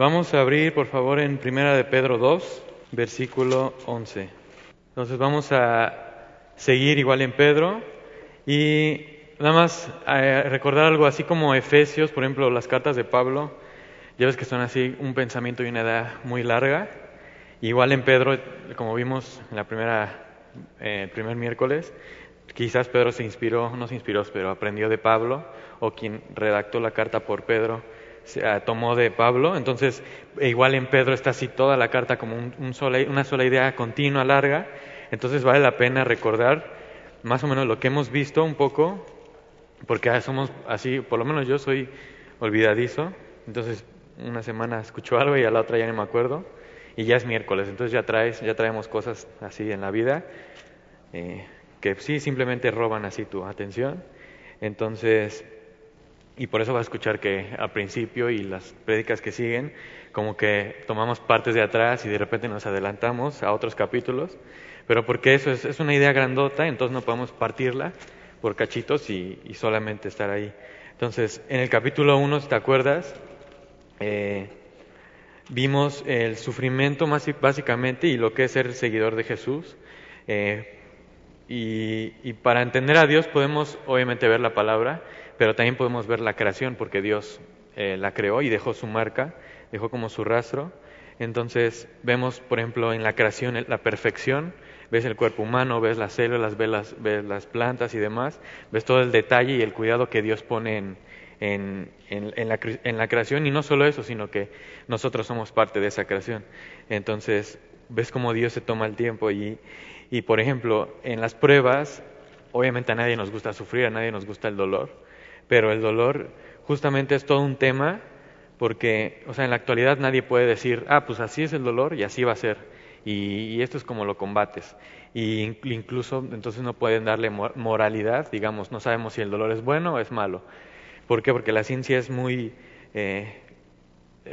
Vamos a abrir, por favor, en Primera de Pedro 2, versículo 11. Entonces vamos a seguir igual en Pedro y nada más eh, recordar algo así como Efesios, por ejemplo, las cartas de Pablo, ya ves que son así un pensamiento y una edad muy larga. Igual en Pedro, como vimos en la primera, eh, primer miércoles, quizás Pedro se inspiró, no se inspiró, pero aprendió de Pablo, o quien redactó la carta por Pedro tomó de Pablo. Entonces, igual en Pedro está así toda la carta como un, una sola idea continua, larga. Entonces vale la pena recordar más o menos lo que hemos visto un poco, porque somos así, por lo menos yo soy olvidadizo. Entonces, una semana escucho algo y a la otra ya no me acuerdo. Y ya es miércoles, entonces ya traes, ya traemos cosas así en la vida eh, que sí simplemente roban así tu atención. Entonces, y por eso vas a escuchar que al principio y las prédicas que siguen, como que tomamos partes de atrás y de repente nos adelantamos a otros capítulos, pero porque eso es, una idea grandota, entonces no podemos partirla por cachitos y, solamente estar ahí. Entonces, en el capítulo 1, si te acuerdas, eh, vimos el sufrimiento más básicamente y lo que es ser seguidor de Jesús. Eh, y, y, para entender a Dios podemos obviamente ver la palabra pero también podemos ver la creación porque Dios eh, la creó y dejó su marca, dejó como su rastro. Entonces vemos, por ejemplo, en la creación la perfección, ves el cuerpo humano, ves las células, ves las, ves las plantas y demás, ves todo el detalle y el cuidado que Dios pone en, la, creación. Y no solo eso, sino que nosotros somos parte de esa creación. Entonces, ves cómo Dios se toma el tiempo. Y, y, por ejemplo, en las pruebas, obviamente a nadie nos gusta sufrir, a nadie nos gusta el dolor, pero el dolor justamente es todo un tema porque, o sea, en la actualidad nadie puede decir, ah, pues así es el dolor y así va a ser, y, esto es como lo combates. Y incluso entonces no pueden darle moralidad, digamos, no sabemos si el dolor es bueno o es malo. ¿Por qué? Porque la ciencia es muy... Eh,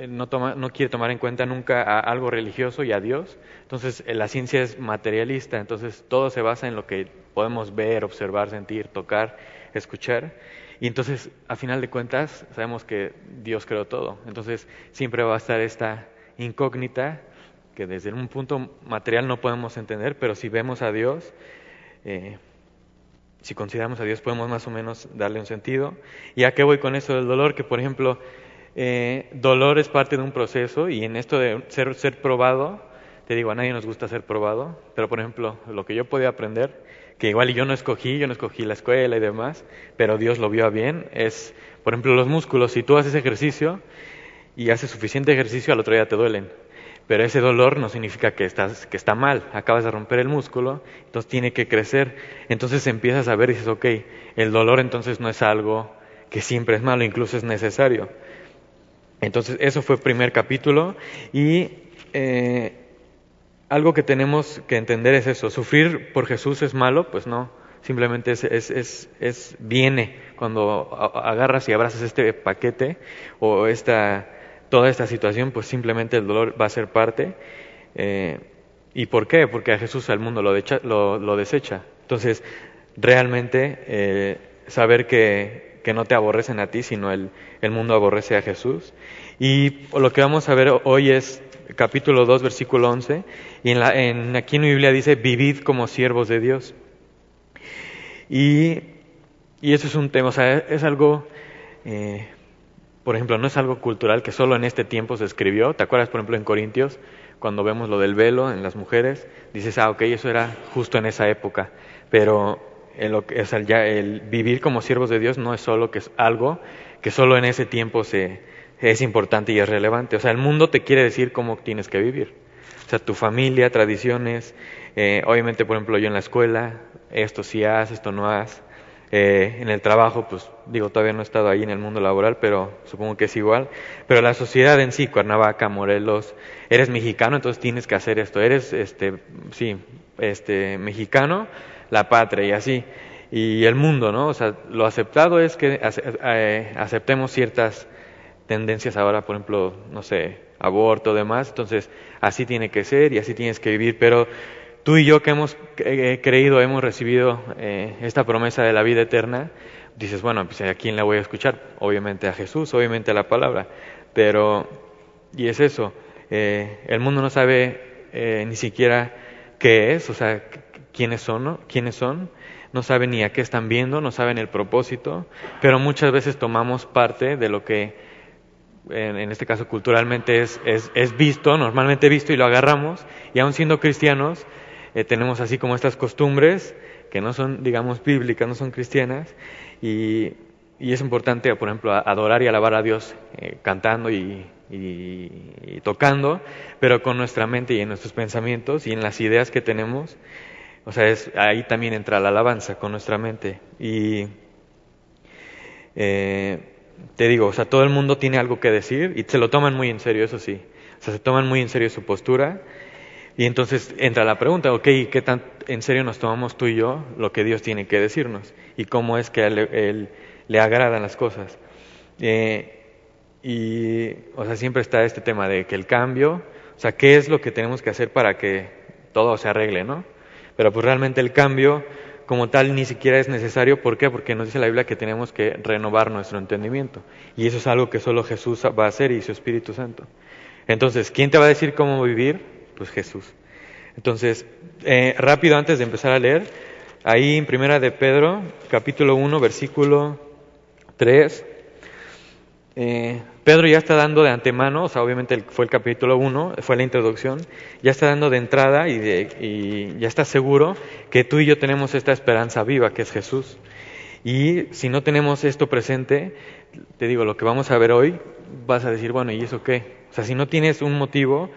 no, toma, no quiere tomar en cuenta nunca a algo religioso y a Dios. Entonces, eh, la ciencia es materialista, entonces todo se basa en lo que podemos ver, observar, sentir, tocar, escuchar. Y entonces, a final de cuentas, sabemos que Dios creó todo. Entonces, siempre va a estar esta incógnita que desde un punto material no podemos entender, pero si vemos a Dios, eh, si consideramos a Dios, podemos más o menos darle un sentido. ¿Y a qué voy con eso del dolor? Que, por ejemplo, eh, dolor es parte de un proceso y en esto de ser, ser probado, te digo, a nadie nos gusta ser probado, pero, por ejemplo, lo que yo podía aprender que igual yo no escogí, yo no escogí la escuela y demás, pero Dios lo vio a bien, es, por ejemplo, los músculos, si tú haces ejercicio y haces suficiente ejercicio, al otro día te duelen. Pero ese dolor no significa que, estás, que está mal, acabas de romper el músculo, entonces tiene que crecer. Entonces empiezas a ver y dices, ok, el dolor entonces no es algo que siempre es malo, incluso es necesario. Entonces eso fue el primer capítulo y eh, algo que tenemos que entender es eso, sufrir por Jesús es malo, pues no, simplemente es, es, es, viene cuando agarras y abrazas este paquete o esta, toda esta situación, pues simplemente el dolor va a ser parte. Eh, ¿Y por qué? Porque a Jesús al mundo lo, lo, lo desecha. Entonces, realmente eh, saber que, que, no te aborrecen a ti, sino el, el mundo aborrece a Jesús. Y lo que vamos a ver hoy es capítulo 2, versículo 11, y en, la, en aquí en la Biblia dice, vivid como siervos de Dios. Y, y eso es un tema, o sea, es algo, eh, por ejemplo, no es algo cultural que solo en este tiempo se escribió. ¿Te acuerdas, por ejemplo, en Corintios, cuando vemos lo del velo en las mujeres? Dices, ah, ok, eso era justo en esa época. Pero el, o sea, ya el vivir como siervos de Dios no es solo que es algo que solo en ese tiempo se, es importante y es relevante. O sea, el mundo te quiere decir cómo tienes que vivir. O sea, tu familia, tradiciones, eh, obviamente, por ejemplo, yo en la escuela, esto sí haz, esto no haz. Eh, en el trabajo, pues digo, todavía no he estado ahí en el mundo laboral, pero supongo que es igual. Pero la sociedad en sí, Cuernavaca, Morelos, eres mexicano, entonces tienes que hacer esto. Eres, este, sí, este, mexicano, la patria y así. Y el mundo, ¿no? O sea, lo aceptado es que eh, aceptemos ciertas tendencias ahora, por ejemplo, no sé, aborto, demás, entonces así tiene que ser y así tienes que vivir, pero tú y yo que hemos creído, hemos recibido eh, esta promesa de la vida eterna, dices, bueno, pues a quién la voy a escuchar, obviamente a Jesús, obviamente a la palabra, pero y es eso, eh, el mundo no sabe eh, ni siquiera qué es, o sea, quiénes son, ¿no? quiénes son, no saben ni a qué están viendo, no saben el propósito, pero muchas veces tomamos parte de lo que en, este caso culturalmente es, es, visto, normalmente visto y lo agarramos, y aún siendo cristianos eh, tenemos así como estas costumbres que no son, digamos, bíblicas, no son cristianas, y, es importante, por ejemplo, adorar y alabar a Dios eh, cantando y, y, tocando, pero con nuestra mente y en nuestros pensamientos y en las ideas que tenemos. O sea, es, ahí también entra la alabanza con nuestra mente. Y eh, te digo, o sea, todo el mundo tiene algo que decir y se lo toman muy en serio, eso sí. O sea, se toman muy en serio su postura. Y entonces entra la pregunta, ok, ¿qué tan en serio nos tomamos tú y yo lo que Dios tiene que decirnos? ¿Y cómo es que a él, le agradan las cosas? Eh, y, o sea, siempre está este tema de que el cambio, o sea, ¿qué es lo que tenemos que hacer para que todo se arregle, no? Pero pues realmente el cambio como tal ni siquiera es necesario. ¿Por qué? Porque nos dice la Biblia que tenemos que renovar nuestro entendimiento. Y eso es algo que solo Jesús va a hacer y su Espíritu Santo. Entonces, ¿quién te va a decir cómo vivir? Pues Jesús. Entonces, eh, rápido antes de empezar a leer, ahí en Primera de Pedro, capítulo 1, versículo 3, eh, Pedro ya está dando de antemano, o sea, obviamente fue el capítulo 1, fue la introducción, ya está dando de entrada y, ya está seguro que tú y yo tenemos esta esperanza viva que es Jesús. Y si no tenemos esto presente, te digo, lo que vamos a ver hoy, vas a decir, bueno, ¿y eso qué? O sea, si no tienes un motivo,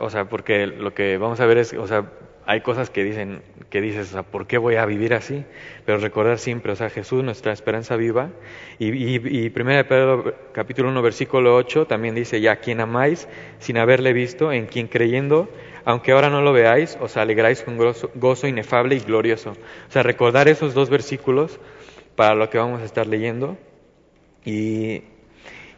o sea, porque lo que vamos a ver es, o sea, hay cosas que dicen, que dices, o sea, ¿por qué voy a vivir así? Pero recordar siempre, o sea, Jesús, nuestra esperanza viva. Y, y, y 1 Pedro capítulo 1 versículo 8 también dice, ya quien amáis sin haberle visto, en quien creyendo, aunque ahora no lo veáis, os alegráis con gozo, gozo inefable y glorioso. O sea, recordar esos dos versículos para lo que vamos a estar leyendo. Y,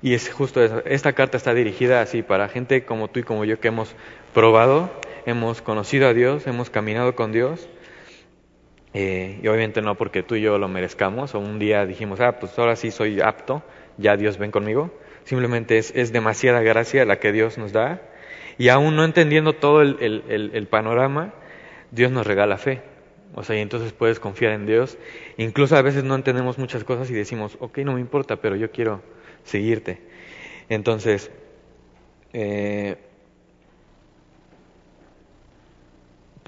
y es justo eso. Esta carta está dirigida así para gente como tú y como yo que hemos probado hemos conocido a Dios, hemos caminado con Dios, eh, y obviamente no porque tú y yo lo merezcamos, o un día dijimos, ah, pues ahora sí soy apto, ya Dios ven conmigo, simplemente es, es demasiada gracia la que Dios nos da, y aún no entendiendo todo el, el, el, panorama, Dios nos regala fe. O sea, y entonces puedes confiar en Dios. Incluso a veces no entendemos muchas cosas y decimos, ok, no me importa, pero yo quiero seguirte. Entonces, eh,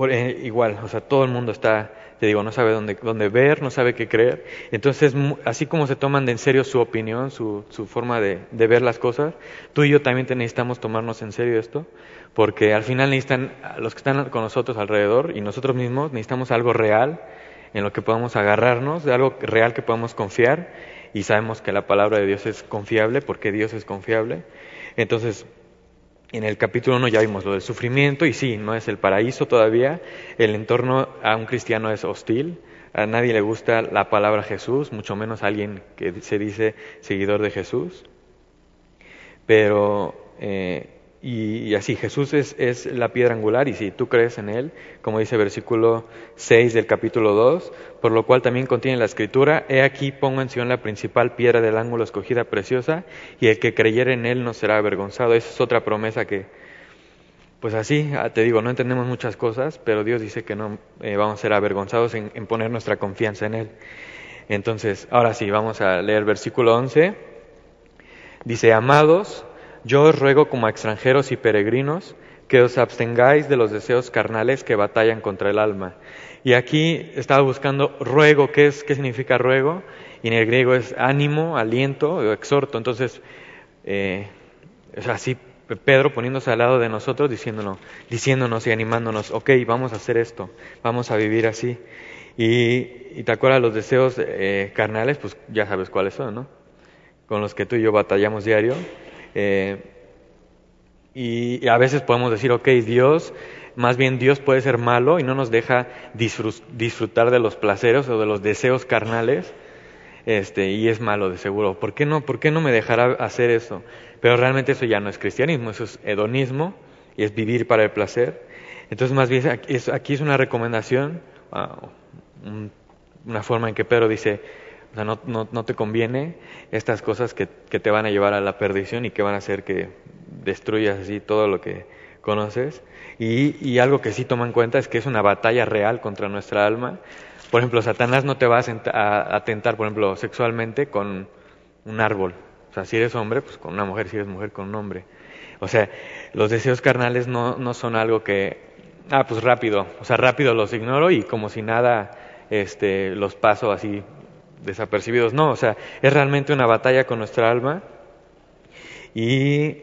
Eh, igual, o sea, todo el mundo está, te digo, no sabe dónde, dónde ver, no sabe qué creer. Entonces, así como se toman de en serio su opinión, su, su forma de, de, ver las cosas, tú y yo también necesitamos tomarnos en serio esto, porque al final necesitan, los que están con nosotros alrededor y nosotros mismos necesitamos algo real en lo que podamos agarrarnos, de algo real que podamos confiar y sabemos que la palabra de Dios es confiable porque Dios es confiable. Entonces, en el capítulo 1 ya vimos lo del sufrimiento y sí, no es el paraíso todavía, el entorno a un cristiano es hostil, a nadie le gusta la palabra Jesús, mucho menos a alguien que se dice seguidor de Jesús. Pero eh, y, así, Jesús es, la piedra angular y si tú crees en Él, como dice versículo 6 del capítulo 2, por lo cual también contiene la escritura, He aquí pongo en Sion la principal piedra del ángulo escogida preciosa y el que creyere en Él no será avergonzado. Esa es otra promesa que, pues así, ah, te digo, no entendemos muchas cosas, pero Dios dice que no eh, vamos a ser avergonzados en, en poner nuestra confianza en Él. Entonces, ahora sí, vamos a leer versículo 11. Dice, amados, yo os ruego como extranjeros y peregrinos que os abstengáis de los deseos carnales que batallan contra el alma. Y aquí estaba buscando ruego, ¿qué, es, qué significa ruego? Y en el griego es ánimo, aliento o exhorto. Entonces, eh, es así Pedro poniéndose al lado de nosotros, diciéndonos, diciéndonos y animándonos, ok, vamos a hacer esto, vamos a vivir así. Y, te acuerdas los deseos eh, carnales, pues ya sabes cuáles son, ¿no? Con los que tú y yo batallamos diario. Eh, y, a veces podemos decir, ok, Dios, más bien Dios puede ser malo y no nos deja disfrutar de los placeres o de los deseos carnales, este, y es malo de seguro. ¿Por qué no? ¿Por qué no me dejará hacer eso? Pero realmente eso ya no es cristianismo, eso es hedonismo y es vivir para el placer. Entonces, más bien aquí es, una recomendación, una forma en que Pedro dice, o sea, no, no, te conviene estas cosas que, que, te van a llevar a la perdición y que van a hacer que destruyas así todo lo que conoces. Y, y algo que sí toma en cuenta es que es una batalla real contra nuestra alma. Por ejemplo, Satanás no te va a, a por ejemplo, sexualmente con un árbol. O sea, si eres hombre, pues con una mujer, si eres mujer, con un hombre. O sea, los deseos carnales no, no son algo que, ah, pues rápido, o sea, rápido los ignoro y como si nada este, los paso así desapercibidos. No, o sea, es realmente una batalla con nuestra alma. Y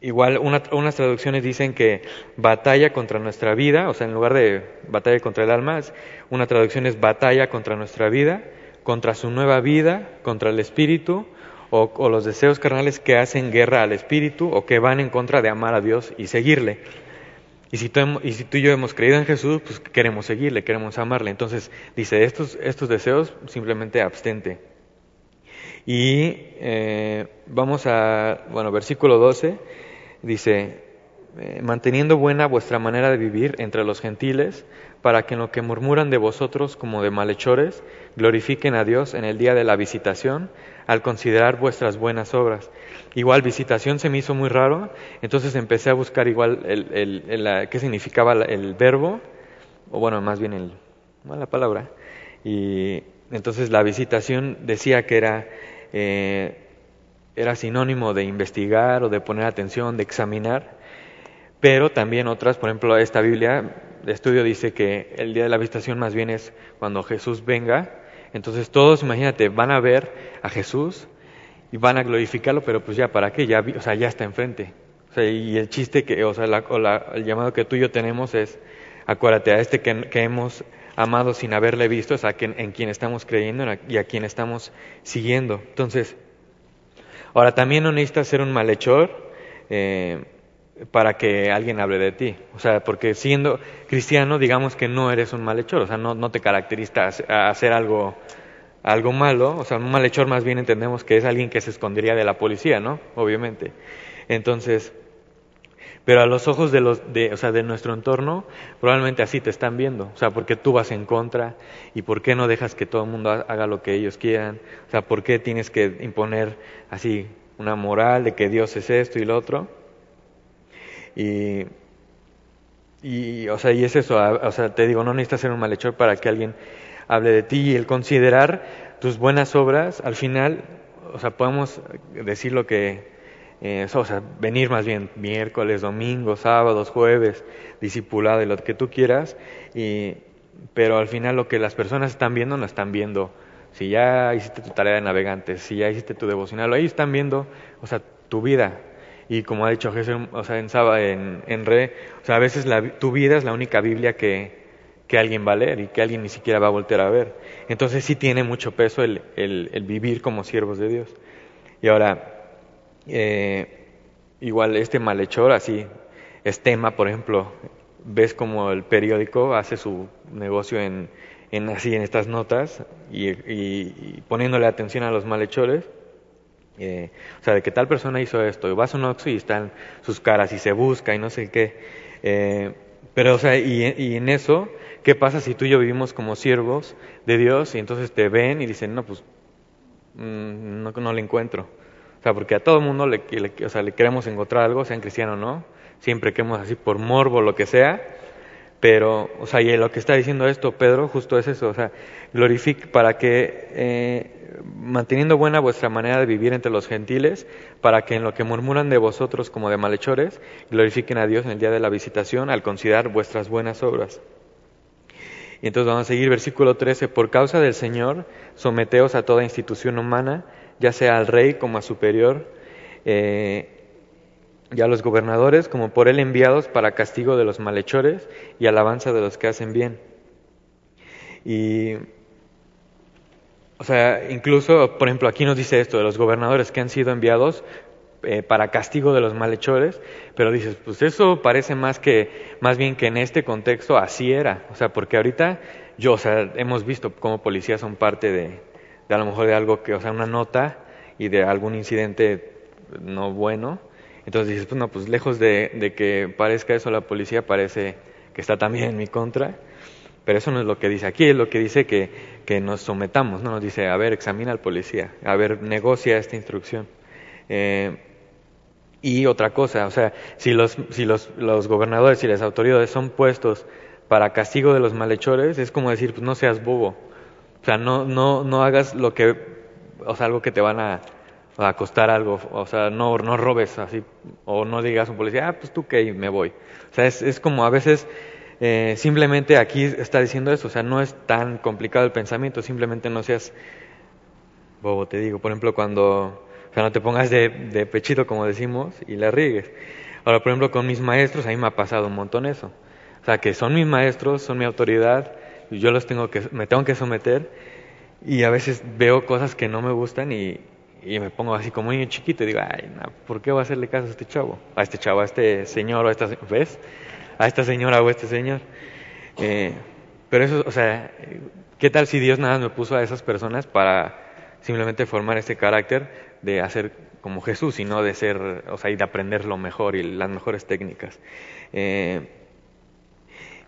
igual unas traducciones dicen que batalla contra nuestra vida, o sea, en lugar de batalla contra el alma, una traducción es batalla contra nuestra vida, contra su nueva vida, contra el espíritu, o, los deseos carnales que hacen guerra al espíritu o que van en contra de amar a Dios y seguirle. Y si, tú, y yo hemos creído en Jesús, pues queremos seguirle, queremos amarle. Entonces dice, estos, estos deseos simplemente abstente. Y eh, vamos a, bueno, versículo 12, dice, eh, manteniendo buena vuestra manera de vivir entre los gentiles, para que en lo que murmuran de vosotros como de malhechores, glorifiquen a Dios en el día de la visitación, al considerar vuestras buenas obras. Igual visitación se me hizo muy raro, entonces empecé a buscar igual el, qué significaba el verbo, o bueno, más bien el, la palabra. Y entonces la visitación decía que era, eh, era sinónimo de investigar o de poner atención, de examinar, pero también otras, por ejemplo, esta Biblia de estudio dice que el día de la visitación más bien es cuando Jesús venga entonces todos, imagínate, van a ver a Jesús y van a glorificarlo, pero pues ya, ¿para qué? Ya, o sea, ya está enfrente. O sea, y el chiste, que, o sea, el llamado que tú y yo tenemos es, acuérdate, a este que, hemos amado sin haberle visto, es a quien, en quien estamos creyendo y a quien estamos siguiendo. Entonces, ahora también no necesitas ser un malhechor, eh, para que alguien hable de ti. O sea, porque siendo cristiano, digamos que no eres un malhechor, o sea, no, te caracterizas a hacer algo, algo malo. O sea, un malhechor más bien entendemos que es alguien que se escondería de la policía, ¿no? Obviamente. Entonces, pero a los ojos de, los, de, o sea, de nuestro entorno, probablemente así te están viendo. O sea, porque tú vas en contra y por qué no dejas que todo el mundo haga lo que ellos quieran. O sea, por qué tienes que imponer así una moral de que Dios es esto y lo otro. Y, y, o sea, y es eso, o sea, te digo, no necesitas ser un malhechor para que alguien hable de ti y el considerar tus buenas obras, al final, o sea, podemos decir lo que, eh, o sea, venir más bien miércoles, domingos, sábados, jueves, discipulado y lo que tú quieras, y, pero al final lo que las personas están viendo, no están viendo. Si ya hiciste tu tarea de navegante, si ya hiciste tu devocional, ahí están viendo, o sea, tu vida, y como ha dicho Jesús, o sea, en, en, Re, o sea, a veces la, tu vida es la única Biblia que, que alguien va a leer y que alguien ni siquiera va a volver a ver. Entonces sí tiene mucho peso el, el, vivir como siervos de Dios. Y ahora, eh, igual este malhechor, así, es tema, por ejemplo, ves como el periódico hace su negocio en, en así en estas notas y, y poniéndole atención a los malhechores eh, o sea, de que tal persona hizo esto, y vas a un Oxxo y están sus caras y se busca y no sé qué. Eh, pero, o sea, y, en eso, ¿qué pasa si tú y yo vivimos como siervos de Dios y entonces te ven y dicen, no, pues mm, no, no le encuentro? O sea, porque a todo el mundo le, o sea, le queremos encontrar algo, sean cristianos o no, siempre queremos así por morbo, lo que sea, pero, o sea, y lo que está diciendo esto Pedro justo es eso, o sea, glorifique para que eh, manteniendo buena vuestra manera de vivir entre los gentiles, para que en lo que murmuran de vosotros como de malhechores, glorifiquen a Dios en el día de la visitación al considerar vuestras buenas obras. Y entonces vamos a seguir versículo 13, por causa del Señor, someteos a toda institución humana, ya sea al rey como a superior, eh, y a los gobernadores como por él enviados para castigo de los malhechores y alabanza de los que hacen bien. Y o sea, incluso, por ejemplo, aquí nos dice esto de los gobernadores que han sido enviados eh, para castigo de los malhechores, pero dices, pues eso parece más que, más bien que en este contexto así era, o sea, porque ahorita yo, o sea, hemos visto cómo policías son parte de, de a lo mejor de algo que, o sea, una nota y de algún incidente no bueno, entonces dices, pues no, pues lejos de, de que parezca eso la policía, parece que está también en mi contra, pero eso no es lo que dice aquí, es lo que dice que, que nos sometamos, no nos dice, a ver, examina al policía, a ver, negocia esta instrucción. Eh, Y otra cosa, o sea, si los, si los, los gobernadores y las autoridades son puestos para castigo de los malhechores, es como decir, pues no seas bobo. O sea, no, no, no hagas lo que, o sea, algo que te van a, a costar algo. O sea, no, no robes así, o no digas a un policía, ah, pues tú qué, me voy. O sea, es, es como a veces, eh, simplemente aquí está diciendo eso, o sea, no es tan complicado el pensamiento, simplemente no seas bobo, te digo. Por ejemplo, cuando o sea, no te pongas de, de pechito, como decimos, y la riegues. Ahora, por ejemplo, con mis maestros, a mí me ha pasado un montón eso. O sea, que son mis maestros, son mi autoridad, yo los tengo que, me tengo que someter, y a veces veo cosas que no me gustan y, y me pongo así como niño chiquito y digo, ay, no, ¿por qué voy a hacerle caso a este chavo? A este chavo, a este señor o a esta, ¿ves? A esta señora o a este señor. Eh, pero eso, o sea, ¿qué tal si Dios nada me puso a esas personas para simplemente formar este carácter de hacer como Jesús y no de ser, o sea, y de aprender lo mejor y las mejores técnicas. Eh,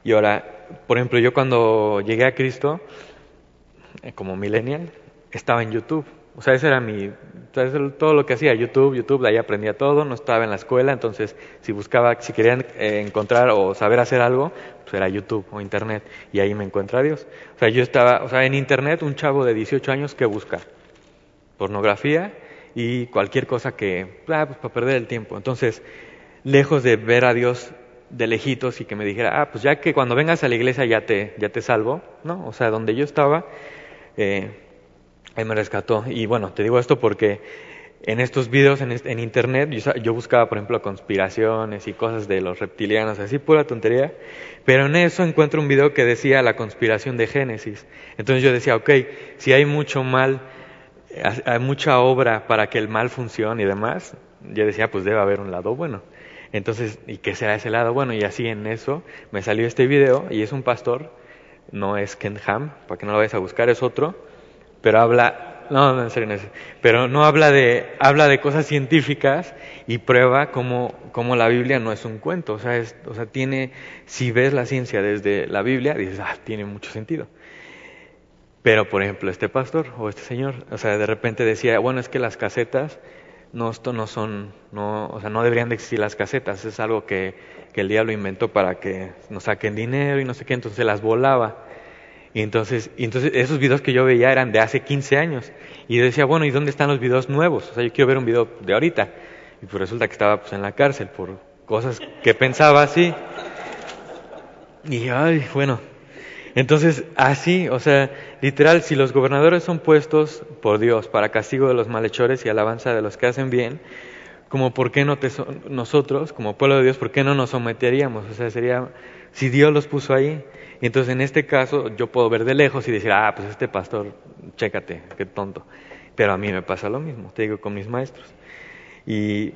y ahora, por ejemplo, yo cuando llegué a Cristo, eh, como millennial, estaba en YouTube. O sea, ese era mi, todo lo que hacía, YouTube, YouTube, de ahí aprendía todo, no estaba en la escuela, entonces si buscaba, si querían eh, encontrar o saber hacer algo, pues era YouTube o Internet, y ahí me encuentra Dios. O sea, yo estaba, o sea, en Internet un chavo de 18 años que busca pornografía y cualquier cosa que, ah, pues para perder el tiempo. Entonces, lejos de ver a Dios de lejitos y que me dijera, ah, pues ya que cuando vengas a la iglesia ya te, ya te salvo, ¿no? O sea, donde yo estaba, eh, ahí me rescató. Y bueno, te digo esto porque en estos videos en, internet yo, buscaba, por ejemplo, conspiraciones y cosas de los reptilianos, así pura tontería, pero en eso encuentro un video que decía la conspiración de Génesis. Entonces yo decía, ok, si hay mucho mal hay mucha obra para que el mal funcione y demás, yo decía, pues debe haber un lado bueno. Entonces, ¿y qué será ese lado bueno? Y así en eso me salió este video y es un pastor, no es Ken Ham, para que no lo vayas a buscar, es otro, pero habla, no, no, en serio, no pero no habla de, habla de cosas científicas y prueba cómo, cómo la Biblia no es un cuento, o sea, es, o sea, tiene, si ves la ciencia desde la Biblia, dices, ah, tiene mucho sentido. Pero, por ejemplo, este pastor o este señor, o sea, de repente decía, bueno, es que las casetas, no, esto no son, no, o sea, no deberían de existir las casetas, es algo que, que el diablo inventó para que nos saquen dinero y no sé qué, entonces las volaba. Y entonces, y entonces esos videos que yo veía eran de hace 15 años. Y yo decía, bueno, ¿y dónde están los videos nuevos? O sea, yo quiero ver un video de ahorita. Y pues resulta que estaba pues en la cárcel por cosas que pensaba así. Y ay, bueno, entonces, así, o sea, literal, si los gobernadores son puestos por Dios para castigo de los malhechores y alabanza de los que hacen bien, como por qué no nosotros, como pueblo de Dios, por qué no nos someteríamos? O sea, sería, si Dios los puso ahí, entonces en este caso yo puedo ver de lejos y decir, ah, pues este pastor, chécate, qué tonto. Pero a mí me pasa lo mismo, te digo, con mis maestros. Y,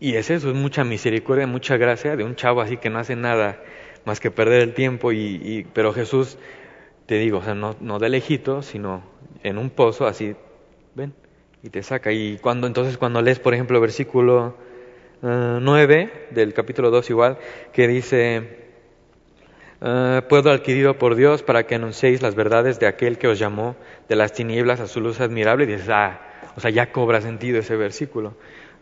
y es eso, es mucha misericordia, mucha gracia de un chavo así que no hace nada más que perder el tiempo. Y, pero Jesús, te digo, o sea, no, de lejito, sino en un pozo, así, ven, y te saca. Y cuando entonces cuando lees, por ejemplo, versículo 9 eh, del capítulo 2 igual, que dice, uh, puedo adquirido por Dios para que anunciéis las verdades de aquel que os llamó de las tinieblas a su luz admirable, y dices, ah, o sea, ya cobra sentido ese versículo.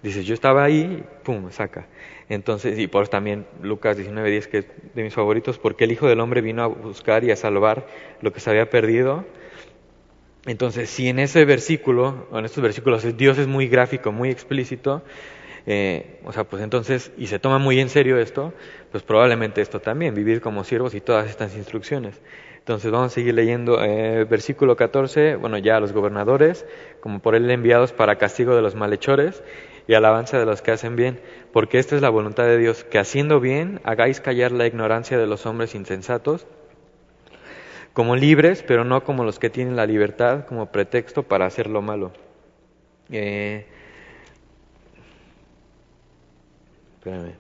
Dices, yo estaba ahí, pum, saca. Entonces, y por también Lucas 19:10, que es de mis favoritos, porque el Hijo del Hombre vino a buscar y a salvar lo que se había perdido. Entonces, si en ese versículo, o en estos versículos, Dios es muy gráfico, muy explícito, eh, o sea, pues entonces, y se toma muy en serio esto, pues probablemente esto también, vivir como siervos y todas estas instrucciones. Entonces vamos a seguir leyendo eh, versículo 14, bueno, ya los gobernadores, como por él enviados para castigo de los malhechores, y alabanza de los que hacen bien, porque esta es la voluntad de Dios, que haciendo bien hagáis callar la ignorancia de los hombres insensatos, como libres, pero no como los que tienen la libertad como pretexto para hacer lo malo. Eh, espérame.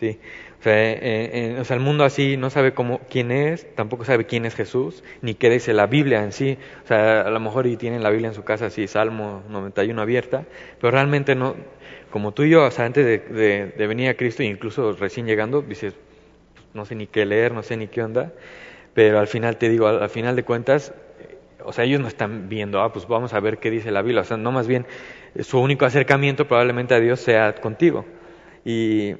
Sí. O sea, eh, eh, o sea, el mundo así no sabe cómo, quién es, tampoco sabe quién es Jesús, ni qué dice la Biblia en sí. O sea, a lo mejor y tienen la Biblia en su casa así, Salmo 91 abierta, pero realmente no, como tú y yo, o sea, antes de, venir a Cristo, incluso recién llegando, dices, no sé ni qué leer, no sé ni qué onda, pero al final te digo, al, final de cuentas, o sea, ellos no están viendo, ah, pues vamos a ver qué dice la Biblia, o sea, no más bien su único acercamiento probablemente a Dios sea contigo. Y,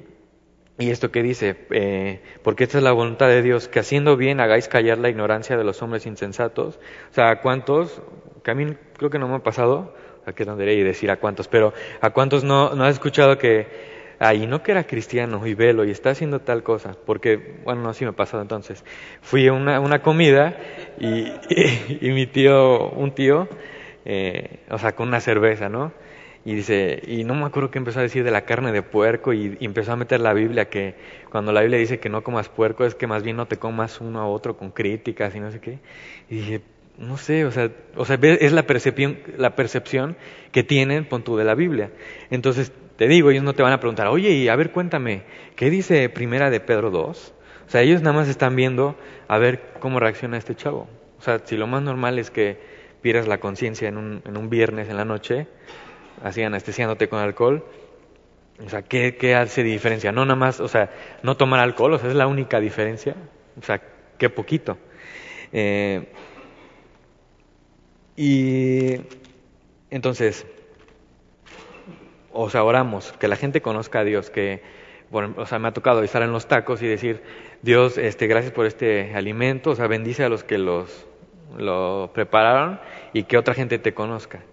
y esto que dice, eh, porque esta es la voluntad de Dios, que haciendo bien hagáis callar la ignorancia de los hombres insensatos. O sea, ¿a cuántos? Que a mí creo que no me ha pasado, a qué no y decir a cuántos, pero ¿a cuántos no, no has escuchado que, ay, no que era cristiano y velo y está haciendo tal cosa? Porque, bueno, no, sí me ha pasado entonces. Fui a una, comida y, y, mi tío, un tío, eh, o sea, con una cerveza, ¿no? Y dice, y no me acuerdo qué empezó a decir de la carne de puerco y, empezó a meter la Biblia que cuando la Biblia dice que no comas puerco es que más bien no te comas uno a otro con críticas y no sé qué. Y dije, no sé, o sea, o sea es la percepción, la percepción que tienen, pon de la Biblia. Entonces, te digo, ellos no te van a preguntar, oye, y a ver, cuéntame, ¿qué dice primera de Pedro 2? O sea, ellos nada más están viendo a ver cómo reacciona este chavo. O sea, si lo más normal es que pierdas la conciencia en un, en un viernes en la noche, así anestesiándote con alcohol. O sea, ¿qué, ¿qué, hace diferencia? No nada más, o sea, no tomar alcohol, o sea, es la única diferencia. O sea, qué poquito. Eh, y entonces, o sea, oramos, que la gente conozca a Dios, que, bueno, o sea, me ha tocado estar en los tacos y decir, Dios, este, gracias por este alimento, o sea, bendice a los que los lo prepararon y que otra gente te conozca.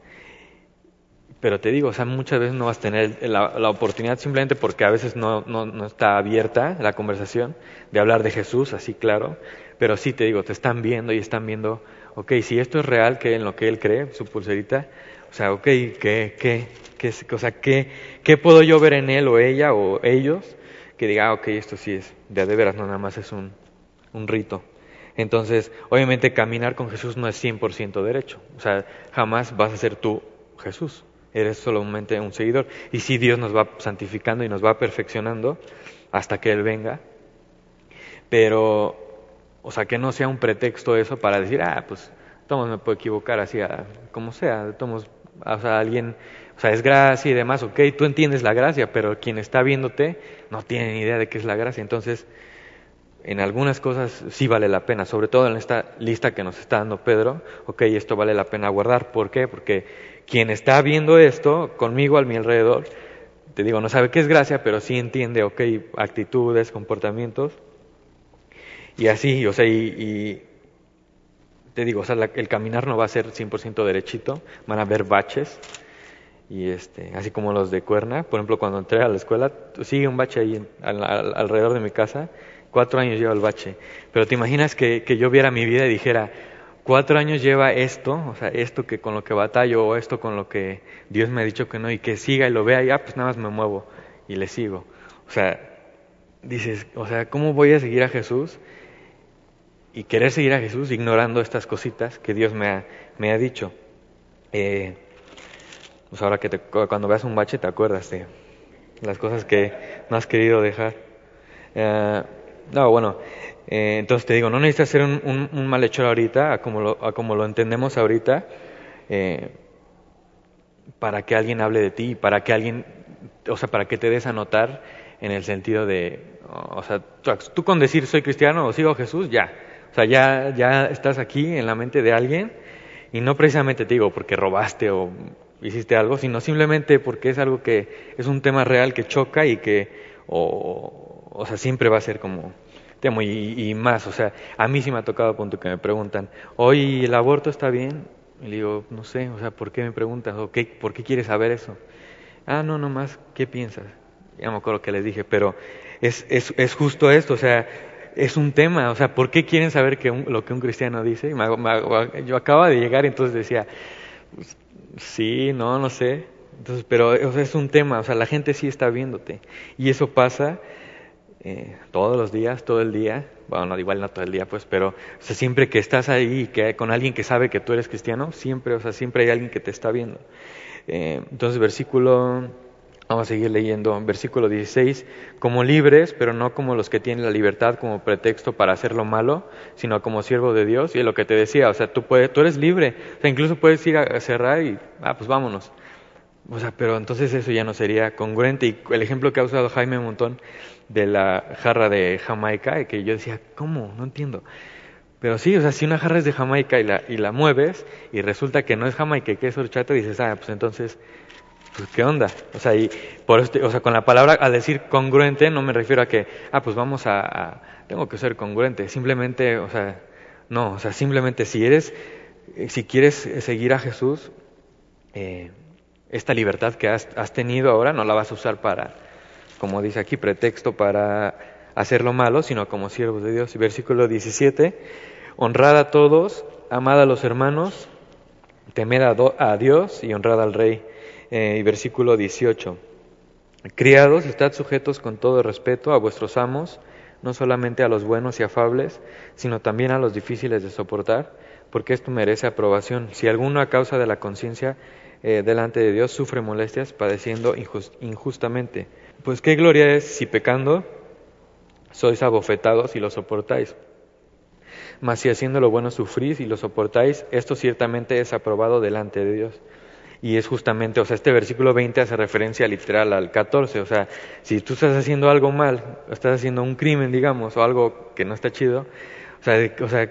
Pero te digo, o sea, muchas veces no vas a tener la, oportunidad simplemente porque a veces no, no, no, está abierta la conversación de hablar de Jesús, así claro. Pero sí te digo, te están viendo y están viendo, ok, si esto es real, que en lo que él cree, su pulserita, o sea, ok, ¿qué, qué, qué, o sea, ¿qué, qué puedo yo ver en él o ella o ellos que diga, ah, ok, esto sí es, de, de veras, no nada más es un, un rito. Entonces, obviamente caminar con Jesús no es 100% derecho. O sea, jamás vas a ser tú Jesús eres solamente un seguidor. Y si Dios nos va santificando y nos va perfeccionando hasta que Él venga. Pero, o sea, que no sea un pretexto eso para decir, ah, pues, todos me puedo equivocar así, como sea, todos, o sea, alguien, o sea, es gracia y demás, ok, tú entiendes la gracia, pero quien está viéndote no tiene ni idea de qué es la gracia. Entonces, en algunas cosas sí vale la pena, sobre todo en esta lista que nos está dando Pedro, ok, esto vale la pena guardar. ¿Por qué? Porque quien está viendo esto conmigo a mi alrededor, te digo, no sabe qué es gracia, pero sí entiende, ok, actitudes, comportamientos. Y así, o sea, y, te digo, o sea, el caminar no va a ser 100% derechito, van a haber baches. Y este, así como los de cuerna, por ejemplo, cuando entré a la escuela, sigue un bache ahí alrededor de mi casa, cuatro años lleva el bache. Pero te imaginas que yo viera mi vida y dijera, cuatro años lleva esto, o sea, esto que con lo que batallo o esto con lo que Dios me ha dicho que no y que siga y lo vea y ah, pues nada más me muevo y le sigo. O sea, dices, o sea, ¿cómo voy a seguir a Jesús y querer seguir a Jesús ignorando estas cositas que Dios me ha, me ha dicho? Eh, pues ahora que te, cuando veas un bache te acuerdas de las cosas que no has querido dejar. Eh, no, bueno, eh, entonces te digo, no necesitas ser un, malhechor ahorita, a como lo, a como lo entendemos ahorita, eh, para que alguien hable de ti, para que alguien, o sea, para que te des a notar en el sentido de, o sea, tú, con decir soy cristiano o sigo a Jesús, ya, o sea, ya, ya estás aquí en la mente de alguien y no precisamente te digo porque robaste o hiciste algo, sino simplemente porque es algo que es un tema real que choca y que, o, o sea, siempre va a ser como temo y, más, o sea, a mí sí me ha tocado punto que me preguntan, oye, ¿el aborto está bien? Y le digo, no sé, o sea, ¿por qué me preguntas? ¿O qué, ¿Por qué quieres saber eso? Ah, no, no más, ¿qué piensas? Ya me acuerdo que les dije, pero es, es, es justo esto, o sea, es un tema, o sea, ¿por qué quieren saber que lo que un cristiano dice? yo acababa de llegar y entonces decía, pues, sí, no, no sé, entonces, pero es un tema, o sea, la gente sí está viéndote y eso pasa eh, todos los días, todo el día, bueno, igual no todo el día, pues, pero siempre que estás ahí que con alguien que sabe que tú eres cristiano, siempre, o sea, siempre hay alguien que te está viendo. Eh, entonces, versículo, vamos a seguir leyendo, versículo 16, como libres, pero no como los que tienen la libertad como pretexto para hacer lo malo, sino como siervo de Dios, y es lo que te decía, o sea, tú, puedes, tú eres libre, o sea, incluso puedes ir a cerrar y, ah, pues vámonos. O sea, pero entonces eso ya no sería congruente. Y el ejemplo que ha usado Jaime un montón de la jarra de Jamaica, que yo decía, ¿cómo? No entiendo. Pero sí, o sea, si una jarra es de Jamaica y la, y la mueves y resulta que no es Jamaica y que es horchata, dices, ah, pues entonces, pues qué onda. O sea, y por este, o sea, con la palabra, al decir congruente, no me refiero a que, ah, pues vamos a, tengo que ser congruente. Simplemente, o sea, no, o sea, simplemente si eres, si quieres seguir a Jesús, eh, esta libertad que has, has tenido ahora no la vas a usar para, como dice aquí, pretexto para hacer lo malo, sino como siervos de Dios. Versículo 17, honrad a todos, amad a los hermanos, temed a, Dios y honrad al Rey. Eh, y versículo 18, criados, estad sujetos con todo respeto a vuestros amos, no solamente a los buenos y afables, sino también a los difíciles de soportar, porque esto merece aprobación. Si alguno a causa de la conciencia eh, delante de Dios sufre molestias, padeciendo injustamente, pues qué gloria es si pecando sois abofetados y lo soportáis. Mas si haciendo lo bueno sufrís y lo soportáis, esto ciertamente es aprobado delante de Dios. Y es justamente, o sea, este versículo 20 hace referencia literal al 14. O sea, si tú estás haciendo algo mal, estás haciendo un crimen, digamos, o algo que no está chido, sea, o sea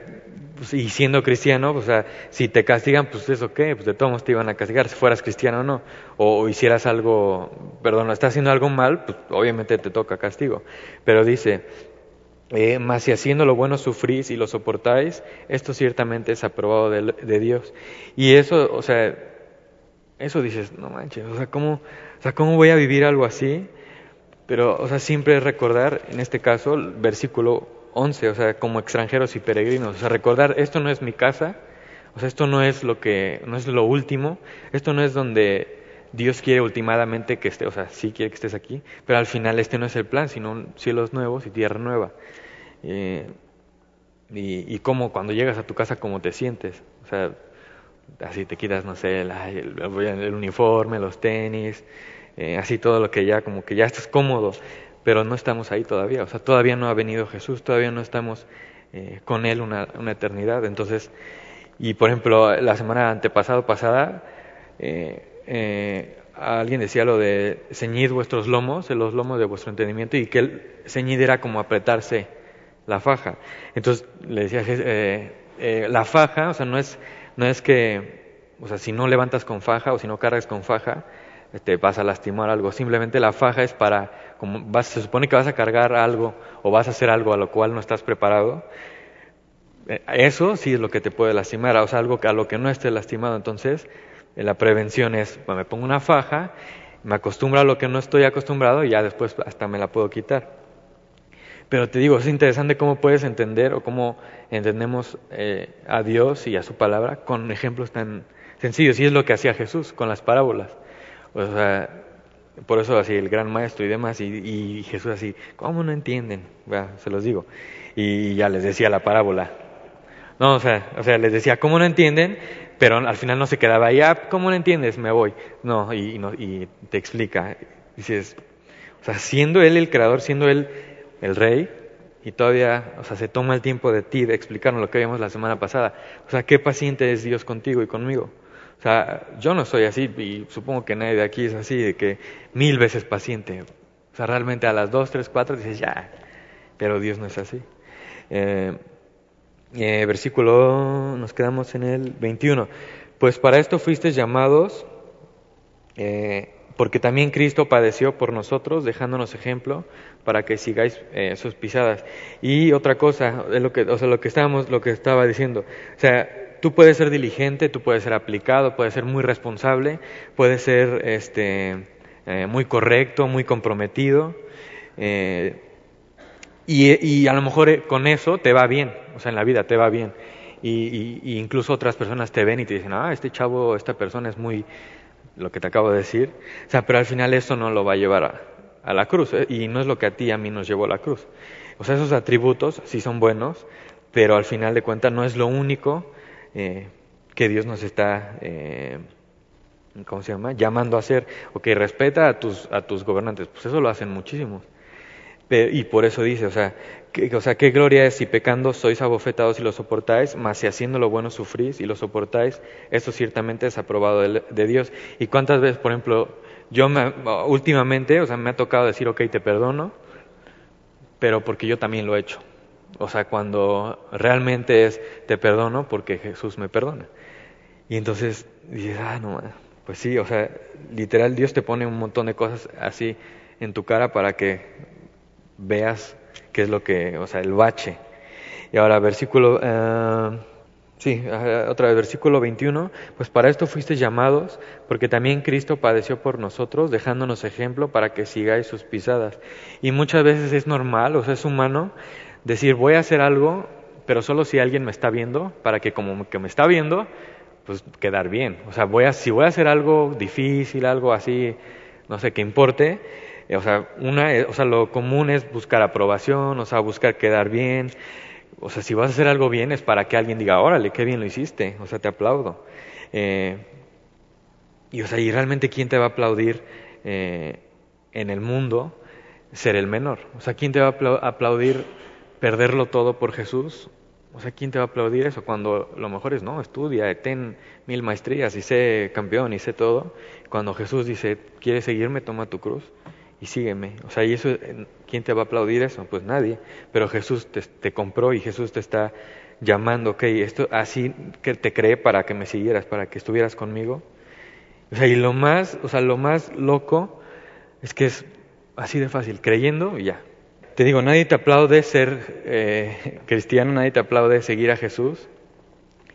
pues, y siendo cristiano, o sea, si te castigan, pues eso qué, pues de todos modos te iban a castigar, si fueras cristiano o no, o, hicieras algo, perdón, estás haciendo algo mal, pues obviamente te toca castigo. Pero dice, eh, más si haciendo lo bueno sufrís y lo soportáis, esto ciertamente es aprobado de, de, Dios. Y eso, o sea, eso dices, no manches, o sea, ¿cómo, o sea, ¿cómo voy a vivir algo así? Pero, o sea, siempre recordar, en este caso, el versículo 11, o sea, como extranjeros y peregrinos. O sea, recordar, esto no es mi casa, o sea, esto no es lo que, no es lo último, esto no es donde Dios quiere ultimadamente que esté, o sea, sí quiere que estés aquí, pero al final este no es el plan, sino cielos nuevos y tierra nueva. Eh, y, y cómo cuando llegas a tu casa, cómo te sientes. O sea, así te quitas, no sé, el, el, uniforme, los tenis, eh, así todo lo que ya, como que ya estás cómodo pero no estamos ahí todavía, o sea, todavía no ha venido Jesús, todavía no estamos eh, con Él una, una, eternidad. Entonces, y por ejemplo, la semana antepasada, pasada, eh, eh, alguien decía lo de ceñid vuestros lomos, los lomos de vuestro entendimiento, y que el ceñid era como apretarse la faja. Entonces, le decía, eh, la faja, o sea, no es, no es que, o sea, si no levantas con faja o si no cargas con faja, te vas a lastimar algo. Simplemente la faja es para como vas, se supone que vas a cargar algo o vas a hacer algo a lo cual no estás preparado, eh, eso sí es lo que te puede lastimar, o sea, algo a lo que no estés lastimado. Entonces, eh, la prevención es, me pongo una faja, me acostumbro a lo que no estoy acostumbrado y ya después hasta me la puedo quitar. Pero te digo, es interesante cómo puedes entender o cómo entendemos eh, a Dios y a su palabra con ejemplos tan sencillos. Y es lo que hacía Jesús con las parábolas. O sea, por eso así el gran maestro y demás, y, Jesús así, ¿cómo no entienden? se los digo. Y ya les decía la parábola. No, o sea, o sea, les decía, ¿cómo no entienden? Pero al final no se quedaba ahí, ah, ¿cómo no entiendes? Me voy. No, y, y te explica. Dices, o sea, siendo Él el creador, siendo Él el rey, y todavía, o sea, se toma el tiempo de ti de explicarnos lo que vimos la semana pasada. O sea, qué paciente es Dios contigo y conmigo. O sea, yo no soy así y supongo que nadie de aquí es así, de que mil veces paciente. O sea, realmente a las dos, tres, cuatro dices ya, pero Dios no es así. Eh, eh, versículo, nos quedamos en el 21. Pues para esto fuisteis llamados, eh, porque también Cristo padeció por nosotros, dejándonos ejemplo para que sigáis sus pisadas. Y otra cosa, lo que, o sea, lo que estábamos, lo que estaba diciendo, o sea, Tú puedes ser diligente, tú puedes ser aplicado, puedes ser muy responsable, puedes ser este, eh, muy correcto, muy comprometido. Eh, y, a lo mejor eh, con eso te va bien, o sea, en la vida te va bien. Y, incluso otras personas te ven y te dicen, ah, este chavo, esta persona es muy, lo que te acabo de decir. O sea, pero al final eso no lo va a llevar a, la cruz. Y no es lo que a ti a mí nos llevó a la cruz. O sea, esos atributos sí son buenos, pero al final de cuentas no es lo único eh, que Dios nos está, eh, ¿cómo se llama?, llamando a hacer. Ok, respeta a tus, a tus gobernantes. Pues eso lo hacen muchísimos. y por eso dice, o sea, que, o sea, qué gloria es si pecando sois abofetados y lo soportáis, mas si haciendo lo bueno sufrís y lo soportáis, eso ciertamente es aprobado de, de Dios. Y cuántas veces, por ejemplo, yo me, últimamente, o sea, me ha tocado decir, ok, te perdono, pero porque yo también lo he hecho. O sea, cuando realmente es te perdono porque Jesús me perdona. Y entonces dices, ah, no, pues sí, o sea, literal Dios te pone un montón de cosas así en tu cara para que veas qué es lo que, o sea, el bache. Y ahora, versículo, uh, sí, otra vez, versículo 21, pues para esto fuiste llamados, porque también Cristo padeció por nosotros, dejándonos ejemplo para que sigáis sus pisadas. Y muchas veces es normal, o sea, es humano decir, voy a hacer algo, pero solo si alguien me está viendo, para que como que me está viendo, pues quedar bien. O sea, voy a, si voy a hacer algo difícil, algo así, no sé, que importe, eh, o sea, una, o sea, lo común es buscar aprobación, o sea, buscar quedar bien. O sea, si vas a hacer algo bien es para que alguien diga, órale, qué bien lo hiciste, o sea, te aplaudo. Eh, y, o sea, y realmente quién te va a aplaudir eh, en el mundo ser el menor. O sea, quién te va a aplaudir perderlo todo por Jesús o sea, ¿quién te va a aplaudir eso? Cuando lo mejor es, no, estudia, ten mil maestrías y sé campeón y sé todo. Cuando Jesús dice, ¿quieres seguirme? Toma tu cruz y sígueme. O sea, ¿y eso, quién te va a aplaudir eso? Pues nadie. Pero Jesús te, compró y Jesús te está llamando, ok, esto así que te creé para que me siguieras, para que estuvieras conmigo. O sea, y lo más, o sea, lo más loco es que es así de fácil, creyendo y ya, te digo, nadie te aplaude ser eh, cristiano, nadie te aplaude seguir a Jesús.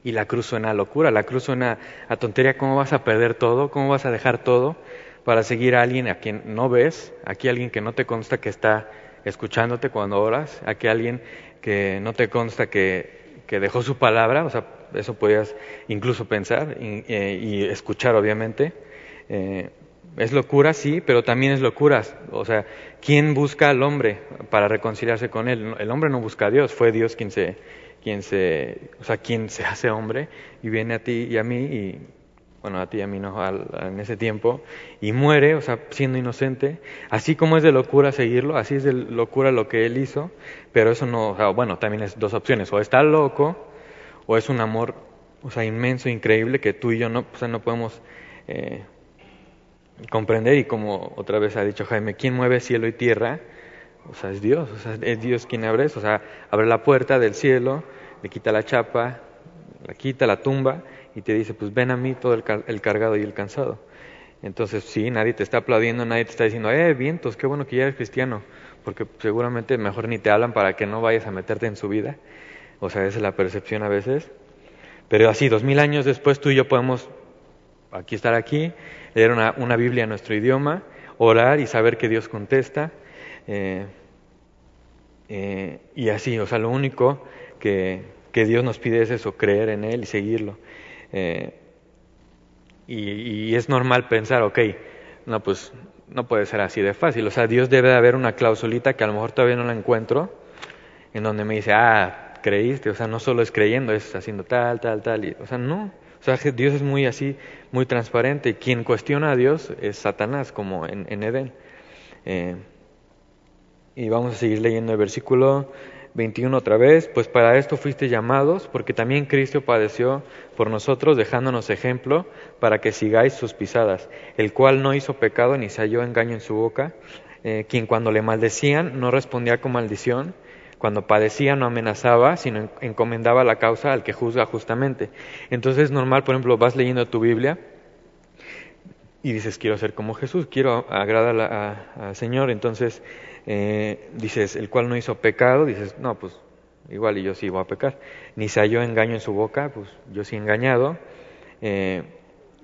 Y la cruz suena a locura, la cruz suena a tontería. ¿Cómo vas a perder todo? ¿Cómo vas a dejar todo para seguir a alguien a quien no ves? Aquí alguien que no te consta que está escuchándote cuando oras. Aquí alguien que no te consta que, que dejó su palabra. O sea, eso podías incluso pensar y, eh, escuchar, obviamente. Eh, es locura, sí, pero también es locura. O sea, ¿quién busca al hombre para reconciliarse con él? El hombre no busca a Dios, fue Dios quien se, quien se, o sea, quien se hace hombre y viene a ti y a mí y bueno, a ti y a mí no, en ese tiempo, y muere, o sea, siendo inocente. Así como es de locura seguirlo, así es de locura lo que él hizo, pero eso no, o sea, bueno, también es dos opciones, o está loco, o es un amor, o sea, inmenso, increíble, que tú y yo no, o sea, no podemos eh, comprender y como otra vez ha dicho Jaime, ¿quién mueve cielo y tierra? O sea, es Dios, o sea, es Dios quien abre eso, o sea, abre la puerta del cielo, le quita la chapa, la quita, la tumba y te dice, pues ven a mí todo el, cargado y el cansado. Entonces, sí, nadie te está aplaudiendo, nadie te está diciendo, eh, vientos, qué bueno que ya eres cristiano, porque seguramente mejor ni te hablan para que no vayas a meterte en su vida. O sea, esa es la percepción a veces. Pero así, dos mil años después, tú y yo podemos aquí estar aquí leer una, una Biblia en nuestro idioma, orar y saber que Dios contesta. Eh, eh, y así, o sea, lo único que, Dios nos pide es eso, creer en Él y seguirlo. Eh, y, es normal pensar, ok, no, pues no puede ser así de fácil. O sea, Dios debe de haber una clausulita que a lo mejor todavía no la encuentro, en donde me dice, ah, creíste, o sea, no solo es creyendo, es haciendo tal, tal, tal. Y, o sea, no, o sea, Dios es muy así, muy transparente. Quien cuestiona a Dios es Satanás, como en, Edén. Eh, y vamos a seguir leyendo el versículo 21 otra vez. Pues para esto fuiste llamados, porque también Cristo padeció por nosotros, dejándonos ejemplo para que sigáis sus pisadas, el cual no hizo pecado ni se halló engaño en su boca, eh, quien cuando le maldecían no respondía con maldición cuando padecía no amenazaba, sino encomendaba la causa al que juzga justamente. Entonces es normal, por ejemplo, vas leyendo tu Biblia y dices, quiero ser como Jesús, quiero agradar al Señor. Entonces eh, dices, el cual no hizo pecado, dices, no, pues igual y yo sí voy a pecar. Ni se halló engaño en su boca, pues yo sí he engañado. Eh,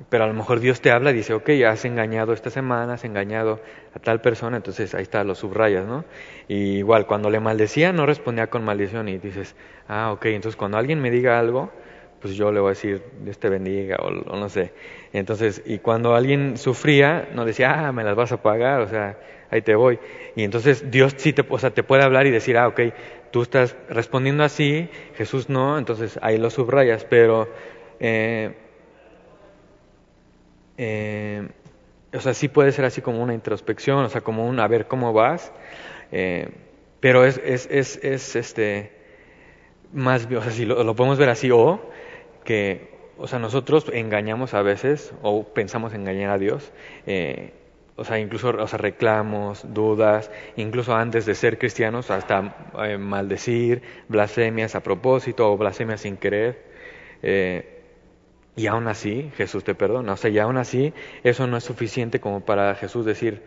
pero a lo mejor Dios te habla y dice, ok, has engañado esta semana, has engañado a tal persona, entonces ahí está, lo subrayas, ¿no? Y igual, cuando le maldecía, no respondía con maldición y dices, ah, ok, entonces cuando alguien me diga algo, pues yo le voy a decir, Dios te bendiga, o, no sé. Entonces, y cuando alguien sufría, no decía, ah, me las vas a pagar, o sea, ahí te voy. Y entonces Dios sí te, o sea, te puede hablar y decir, ah, ok, tú estás respondiendo así, Jesús no, entonces ahí lo subrayas, pero... Eh, eh, o sea, sí puede ser así como una introspección, o sea, como un a ver cómo vas, eh, pero es, es, es, es, este, más, o sea, si lo, podemos ver así, o que, o sea, nosotros engañamos a veces, o pensamos engañar a Dios, eh, o sea, incluso o sea, reclamos, dudas, incluso antes de ser cristianos, hasta eh, maldecir, blasfemias a propósito o blasfemias sin querer. Eh, y aún así, Jesús te perdona. O sea, y aún así, eso no es suficiente como para Jesús decir,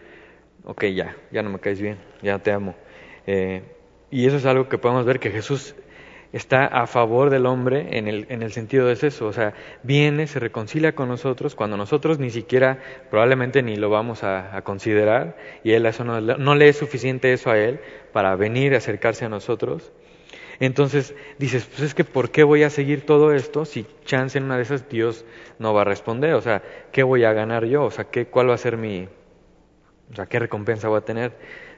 ok, ya, ya no me caes bien, ya te amo. Eh, y eso es algo que podemos ver que Jesús está a favor del hombre en el, en el sentido de eso, o sea, viene, se reconcilia con nosotros cuando nosotros ni siquiera, probablemente ni lo vamos a, considerar, y él eso no, no, le es suficiente eso a él para venir y acercarse a nosotros. Entonces dices, pues es que ¿por qué voy a seguir todo esto si chance en una de esas Dios no va a responder? O sea, ¿qué voy a ganar yo? O sea, ¿qué, ¿cuál va a ser mi, o sea, qué recompensa voy a tener?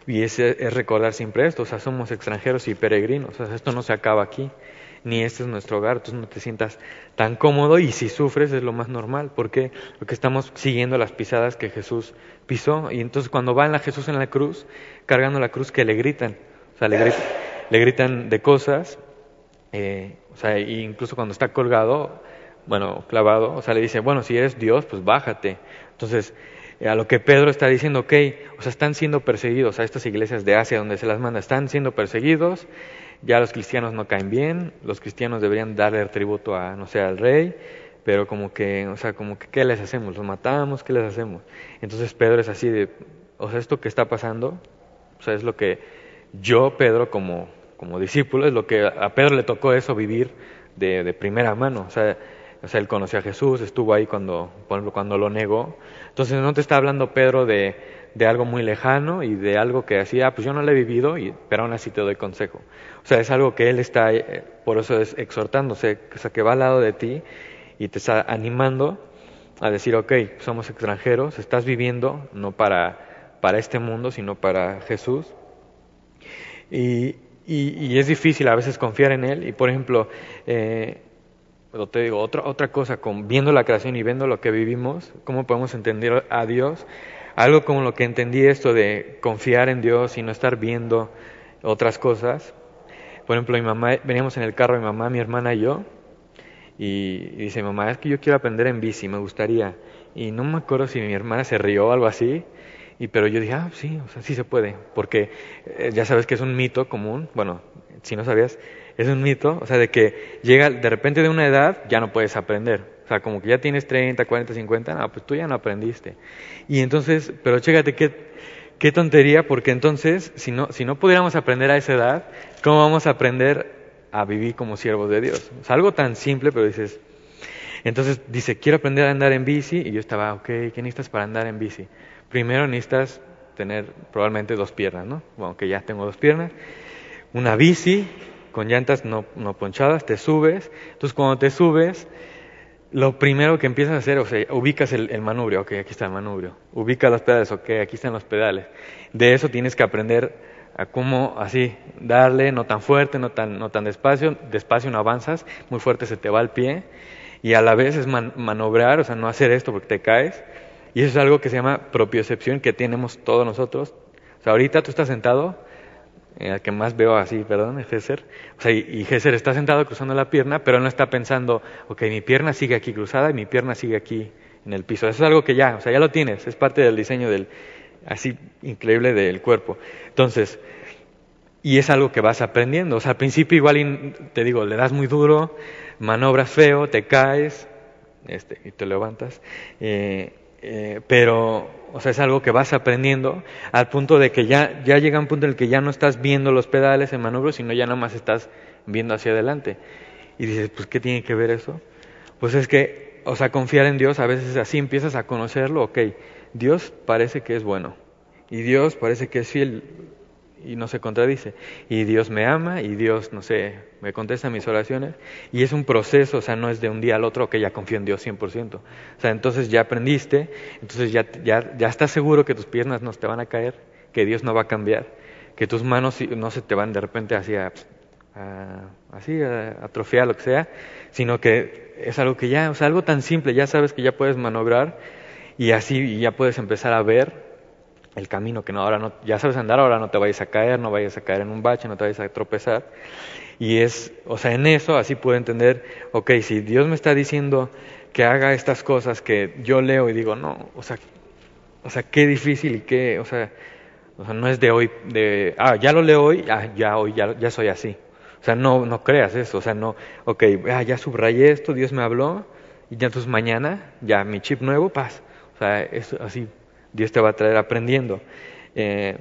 Y ese es recordar siempre esto, o sea, somos extranjeros y peregrinos, o sea, esto no se acaba aquí, ni este es nuestro hogar, entonces no te sientas tan cómodo y si sufres es lo más normal, porque porque estamos siguiendo las pisadas que Jesús pisó y entonces cuando va en la Jesús en la cruz, cargando la cruz que le gritan, o sea, le gritan, le gritan de cosas, eh, o sea, incluso cuando está colgado, bueno, clavado, o sea, le dice, bueno, si eres Dios, pues bájate. Entonces, a lo que Pedro está diciendo, ok, o sea, están siendo perseguidos a estas iglesias de Asia donde se las manda, están siendo perseguidos, ya los cristianos no caen bien, los cristianos deberían darle tributo a, no sé, al rey, pero como que, o sea, como que, ¿qué les hacemos? ¿Los matamos? ¿Qué les hacemos? Entonces Pedro es así de, o sea, esto que está pasando, o sea, es lo que yo, Pedro, como, como discípulo, es lo que a Pedro le tocó eso vivir de, de primera mano, o sea, o sea, él conoció a Jesús, estuvo ahí cuando, cuando lo negó. Entonces no te está hablando Pedro de, de algo muy lejano y de algo que así, ah, pues yo no lo he vivido, y, pero aún así te doy consejo. O sea, es algo que él está, eh, por eso es exhortándose, o sea, que va al lado de ti y te está animando a decir, ok, somos extranjeros, estás viviendo no para, para este mundo, sino para Jesús. Y, y, y, es difícil a veces confiar en Él. Y por ejemplo, eh, te digo, otra, otra cosa, con, viendo la creación y viendo lo que vivimos, ¿cómo podemos entender a Dios? Algo como lo que entendí esto de confiar en Dios y no estar viendo otras cosas. Por ejemplo, mi mamá, veníamos en el carro, mi mamá, mi hermana y yo, y, dice, mamá, es que yo quiero aprender en bici, me gustaría. Y no me acuerdo si mi hermana se rió o algo así, y, pero yo dije, ah, sí, o sea, sí se puede, porque eh, ya sabes que es un mito común, bueno, si no sabías, es un mito, o sea, de que llega de repente de una edad ya no puedes aprender. O sea, como que ya tienes 30, 40, 50, no, pues tú ya no aprendiste. Y entonces, pero chécate qué, qué tontería, porque entonces, si no, si no pudiéramos aprender a esa edad, ¿cómo vamos a aprender a vivir como siervos de Dios? O sea, algo tan simple, pero dices, entonces dice, quiero aprender a andar en bici, y yo estaba, ok, ¿qué necesitas para andar en bici? Primero necesitas tener probablemente dos piernas, ¿no? Bueno, que ya tengo dos piernas, una bici, con llantas no, no ponchadas, te subes. Entonces cuando te subes, lo primero que empiezas a hacer, o sea, ubicas el, manubrio, ok, aquí está el manubrio. Ubicas los pedales, ok, aquí están los pedales. De eso tienes que aprender a cómo así darle, no tan fuerte, no tan, no tan despacio, despacio no avanzas, muy fuerte se te va el pie. Y a la vez es manobrar, o sea, no hacer esto porque te caes. Y eso es algo que se llama propiocepción que tenemos todos nosotros. O sea, ahorita tú estás sentado, el que más veo así, perdón, es. O sea, y, Gesser está sentado cruzando la pierna, pero no está pensando, ok, mi pierna sigue aquí cruzada y mi pierna sigue aquí en el piso. Eso es algo que ya, o sea, ya lo tienes, es parte del diseño del, así increíble del cuerpo. Entonces, y es algo que vas aprendiendo. O sea, al principio igual te digo, le das muy duro, manobras feo, te caes, este, y te levantas. Eh, eh, pero, o sea, es algo que vas aprendiendo al punto de que ya, ya llega un punto en el que ya no estás viendo los pedales en manubrio, sino ya nada más estás viendo hacia adelante. Y dices, pues, ¿qué tiene que ver eso? Pues es que, o sea, confiar en Dios, a veces así empiezas a conocerlo, ok, Dios parece que es bueno, y Dios parece que es fiel, y no se contradice. Y Dios me ama y Dios, no sé, me contesta mis oraciones. Y es un proceso, o sea, no es de un día al otro que ya confío en Dios 100%. O sea, entonces ya aprendiste, entonces ya, ya, ya estás seguro que tus piernas no te van a caer, que Dios no va a cambiar, que tus manos no se te van de repente hacia, así, a, atrofiar, lo que sea, sino que es algo que ya, o sea, algo tan simple, ya sabes que ya puedes manobrar y así ya puedes empezar a ver el camino que no, ahora no, ya sabes andar, ahora no te vayas a caer, no vayas a caer en un bache, no te vayas a tropezar. Y es, o sea, en eso así puedo entender, ok, si Dios me está diciendo que haga estas cosas que yo leo y digo, no, o sea, o sea, qué difícil y qué, o sea, o sea, no es de hoy, de, ah, ya lo leo hoy, ah, ya hoy, ya, ya soy así. O sea, no, no creas eso, o sea, no, ok, ah, ya subrayé esto, Dios me habló, y ya entonces mañana, ya mi chip nuevo, paz. O sea, es así, Dios te va a traer aprendiendo. Eh,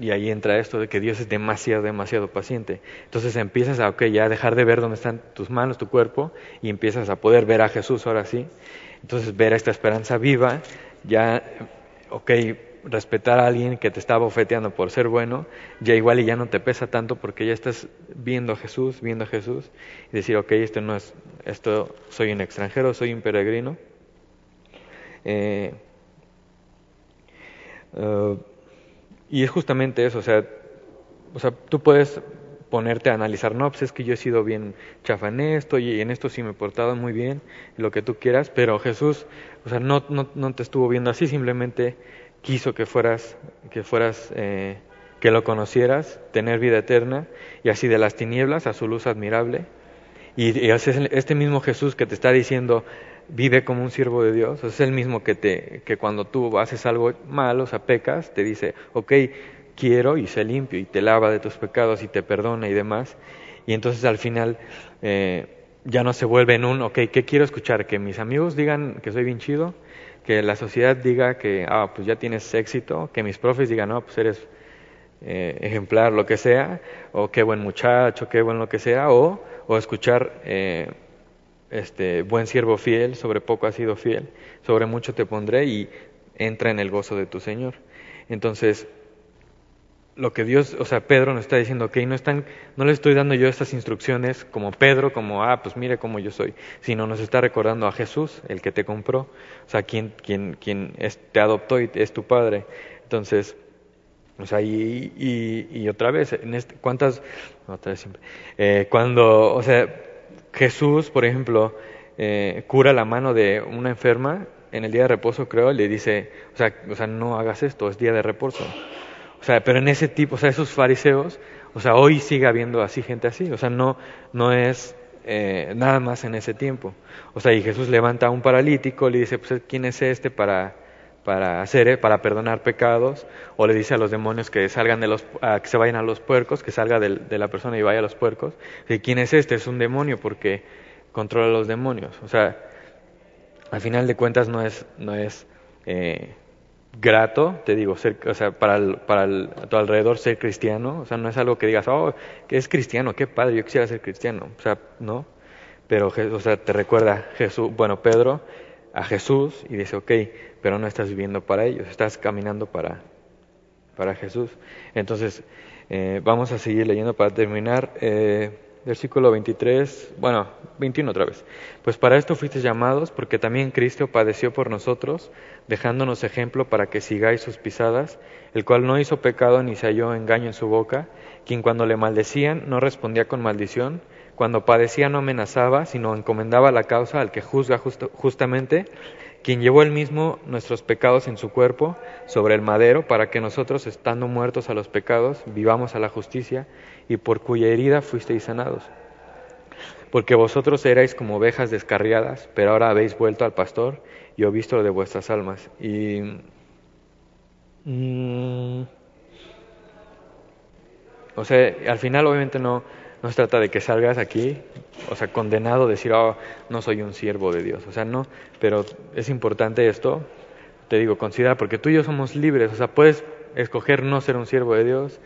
y ahí entra esto de que Dios es demasiado, demasiado paciente. Entonces empiezas a, ok, ya dejar de ver dónde están tus manos, tu cuerpo, y empiezas a poder ver a Jesús ahora sí. Entonces ver esta esperanza viva, ya, ok, respetar a alguien que te está bofeteando por ser bueno, ya igual y ya no te pesa tanto porque ya estás viendo a Jesús, viendo a Jesús, y decir, ok, esto no es, esto soy un extranjero, soy un peregrino. Eh, uh, y es justamente eso, o sea, o sea, tú puedes ponerte a analizar, no, pues es que yo he sido bien chafa en esto y en esto sí me he portado muy bien, lo que tú quieras, pero Jesús, o sea, no, no, no te estuvo viendo así, simplemente quiso que fueras, que fueras, eh, que lo conocieras, tener vida eterna y así de las tinieblas a su luz admirable. Y, y es este mismo Jesús que te está diciendo, vive como un siervo de Dios. Es el mismo que, te, que cuando tú haces algo malo, o sea, pecas, te dice, ok, quiero y sé limpio y te lava de tus pecados y te perdona y demás. Y entonces al final eh, ya no se vuelve en un, ok, ¿qué quiero escuchar? Que mis amigos digan que soy bien que la sociedad diga que, ah, pues ya tienes éxito, que mis profes digan, no, pues eres eh, ejemplar, lo que sea, o qué buen muchacho, qué buen lo que sea, o, o escuchar... Eh, este, buen siervo fiel, sobre poco has sido fiel, sobre mucho te pondré y entra en el gozo de tu Señor. Entonces, lo que Dios, o sea, Pedro nos está diciendo, ok, no están, no le estoy dando yo estas instrucciones como Pedro, como, ah, pues mire cómo yo soy, sino nos está recordando a Jesús, el que te compró, o sea, quien, quien, te adoptó y es tu padre. Entonces, o sea, y, y, otra vez, en este, ¿cuántas, otra vez siempre, eh, cuando, o sea, Jesús, por ejemplo, eh, cura la mano de una enferma en el día de reposo, creo, le dice, o sea, o sea, no hagas esto, es día de reposo. O sea, pero en ese tipo, o sea, esos fariseos, o sea, hoy sigue habiendo así gente así, o sea, no, no es eh, nada más en ese tiempo. O sea, y Jesús levanta a un paralítico, le dice, pues, ¿quién es este para, para hacer, para perdonar pecados? O le dice a los demonios que salgan de los, que se vayan a los puercos, que salga de, la persona y vaya a los puercos. ¿Quién es este? Es un demonio porque controla a los demonios. O sea, al final de cuentas no es, no es eh, grato, te digo, ser, o sea, para, para a tu alrededor ser cristiano, o sea, no es algo que digas, oh, que es cristiano, qué padre, yo quisiera ser cristiano, o sea, no, pero, o sea, te recuerda Jesús, bueno, Pedro a Jesús y dice, ok, pero no estás viviendo para ellos, estás caminando para, para Jesús. Entonces, eh, vamos a seguir leyendo para terminar. Eh, versículo 23, bueno, 21 otra vez. Pues para esto fuisteis llamados, porque también Cristo padeció por nosotros, dejándonos ejemplo para que sigáis sus pisadas, el cual no hizo pecado ni se halló engaño en su boca, quien cuando le maldecían no respondía con maldición, cuando padecía no amenazaba, sino encomendaba la causa al que juzga justamente, quien llevó él mismo nuestros pecados en su cuerpo sobre el madero, para que nosotros, estando muertos a los pecados, vivamos a la justicia, y por cuya herida fuisteis sanados. Porque vosotros erais como ovejas descarriadas, pero ahora habéis vuelto al pastor y he visto lo de vuestras almas. Y. Mm, o sea, al final, obviamente, no, no se trata de que salgas aquí, o sea, condenado, decir, oh, no soy un siervo de Dios. O sea, no, pero es importante esto, te digo, considera, porque tú y yo somos libres, o sea, puedes escoger no ser un siervo de Dios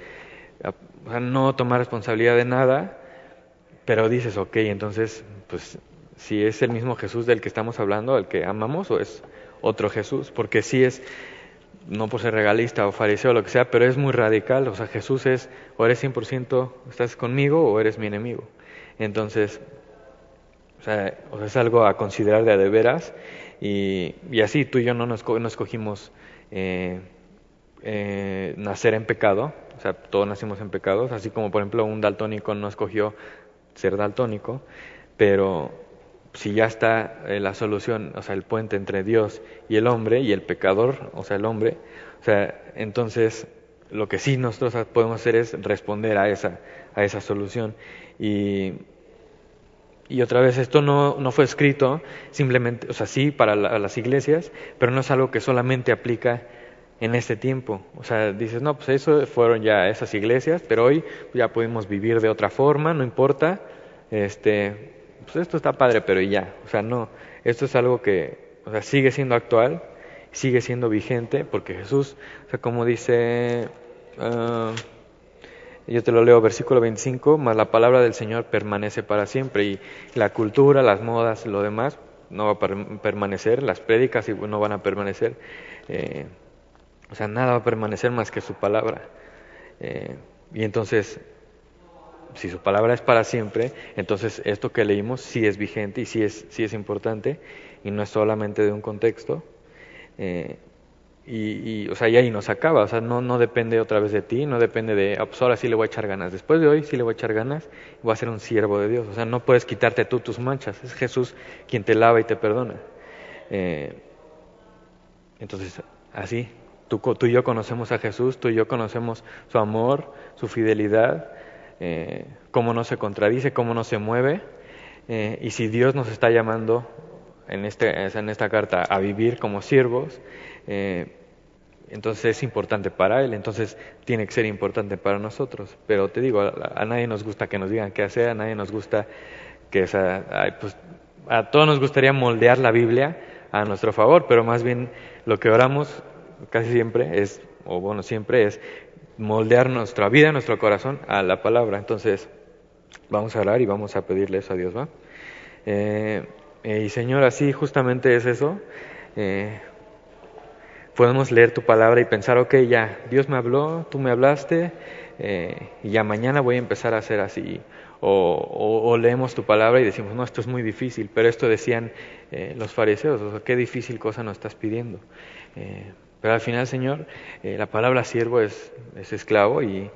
o sea, no tomar responsabilidad de nada, pero dices, ok, entonces, pues si es el mismo Jesús del que estamos hablando, el que amamos, o es otro Jesús, porque si es, no por ser regalista o fariseo o lo que sea, pero es muy radical, o sea, Jesús es, o eres 100%, estás conmigo o eres mi enemigo. Entonces, o sea, es algo a considerar de a de veras, y, y así tú y yo no nos, no escogimos eh, eh, nacer en pecado, o sea, todos nacimos en pecados, así como por ejemplo un daltónico no escogió ser daltónico, pero si ya está eh, la solución, o sea, el puente entre Dios y el hombre y el pecador, o sea, el hombre, o sea, entonces lo que sí nosotros podemos hacer es responder a esa, a esa solución. Y, Y otra vez, esto no, no fue escrito simplemente, o sea, sí para las iglesias, pero no es algo que solamente aplica en este tiempo. O sea, dices, no, pues eso fueron ya esas iglesias, pero hoy ya pudimos vivir de otra forma, no importa. Este, pues esto está padre, pero ya. O sea, no, esto es algo que o sea, sigue siendo actual, sigue siendo vigente, porque Jesús, o sea, como dice... Uh, yo te lo leo, versículo 25, más la palabra del Señor permanece para siempre y la cultura, las modas, lo demás no va a permanecer, las prédicas no van a permanecer, eh, o sea, nada va a permanecer más que su palabra. Eh, y entonces, si su palabra es para siempre, entonces esto que leímos sí es vigente y sí es, sí es importante y no es solamente de un contexto. Eh, y, o sea, y ahí nos acaba, o sea, no, no depende otra vez de ti, no depende de, ah, pues ahora sí le voy a echar ganas, después de hoy sí le voy a echar ganas, voy a ser un siervo de Dios, o sea, no puedes quitarte tú tus manchas, es Jesús quien te lava y te perdona. Eh, entonces, así, tú, tú, y yo conocemos a Jesús, tú y yo conocemos su amor, su fidelidad, eh, cómo no se contradice, cómo no se mueve, eh, y si Dios nos está llamando en, este, en esta carta a vivir como siervos, eh, entonces es importante para él, entonces tiene que ser importante para nosotros. Pero te digo, a, nadie nos gusta que nos digan qué hacer, a nadie nos gusta que, o sea, pues, a todos nos gustaría moldear la Biblia a nuestro favor, pero más bien lo que oramos casi siempre es, o bueno, siempre es moldear nuestra vida, nuestro corazón a la palabra. Entonces, vamos a orar y vamos a pedirle eso a Dios, ¿va? Eh, y Señor, así justamente es eso. Eh, podemos leer tu palabra y pensar, ok, ya, Dios me habló, tú me hablaste, eh, y ya mañana voy a empezar a hacer así. O, leemos tu palabra y decimos, no, esto es muy difícil, pero esto decían eh, los fariseos, o sea, qué difícil cosa nos estás pidiendo. Eh, pero al final, Señor, la palabra siervo es, es esclavo y,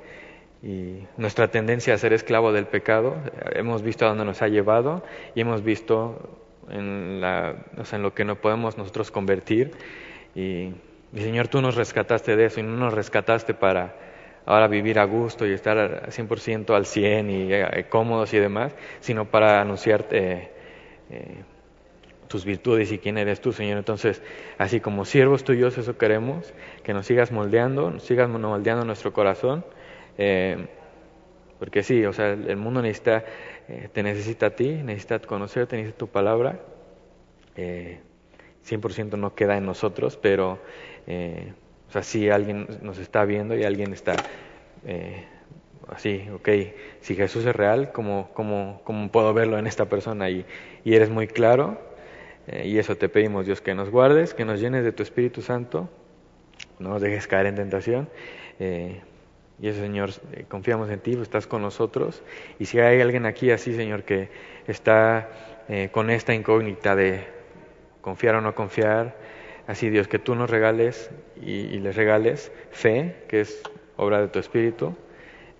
y, nuestra tendencia a ser esclavo del pecado, hemos visto a dónde nos ha llevado y hemos visto en, la, o sea, en lo que no podemos nosotros convertir. Y, Señor, tú nos rescataste de eso y no nos rescataste para ahora vivir a gusto y estar al 100% al 100 y eh, cómodos y demás, sino para anunciarte eh, tus virtudes y quién eres tú, Señor. Entonces, así como siervos tuyos, eso queremos, que nos sigas moldeando, nos sigas moldeando nuestro corazón. Eh, porque sí, o sea, el mundo necesita, te necesita a ti, necesita conocerte, necesita tu palabra. 100% no queda en nosotros, pero eh, o sea, si alguien nos está viendo y alguien está eh, así, ok, si Jesús es real, ¿cómo, cómo, cómo puedo verlo en esta persona? Y, y eres muy claro, eh, y eso te pedimos, Dios, que nos guardes, que nos llenes de tu Espíritu Santo, no nos dejes caer en tentación. y eso, Señor, confiamos en ti, estás con nosotros. Y si hay alguien aquí así, Señor, que está con esta incógnita de confiar o no confiar. Así Dios, que tú nos regales y, les regales fe, que es obra de tu Espíritu.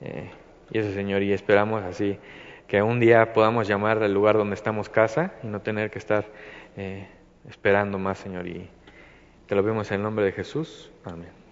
Eh, y eso, Señor, y esperamos así que un día podamos llamar al lugar donde estamos casa y no tener que estar eh, esperando más, Señor. Y te lo vemos en el nombre de Jesús. Amén.